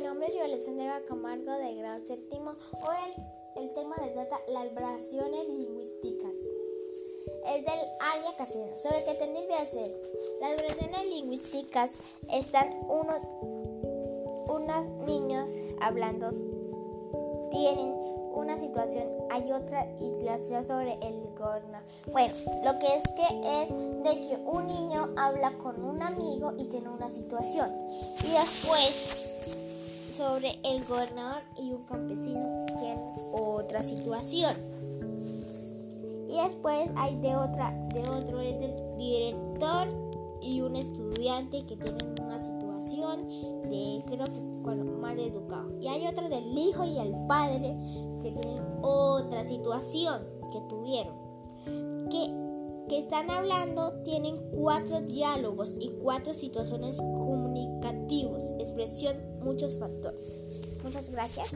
nombre es Violet Camargo de grado séptimo. Hoy el, tema se trata las variaciones lingüísticas. Es del área casera. Sobre qué tenéis es Las variaciones lingüísticas están unos, unos niños hablando, tienen una situación, hay otra y la sobre el gorno. Bueno, lo que es que es de que un niño habla con un amigo y tiene una situación. Y después sobre el gobernador y un campesino tienen otra situación. Y después hay de otra, de otro es del director y un estudiante que tienen una situación de creo que mal educado. Y hay otra del hijo y el padre que tienen otra situación que tuvieron. Que, que están hablando tienen cuatro diálogos y cuatro situaciones comunicativas, expresión, muchos factores. Muchas gracias.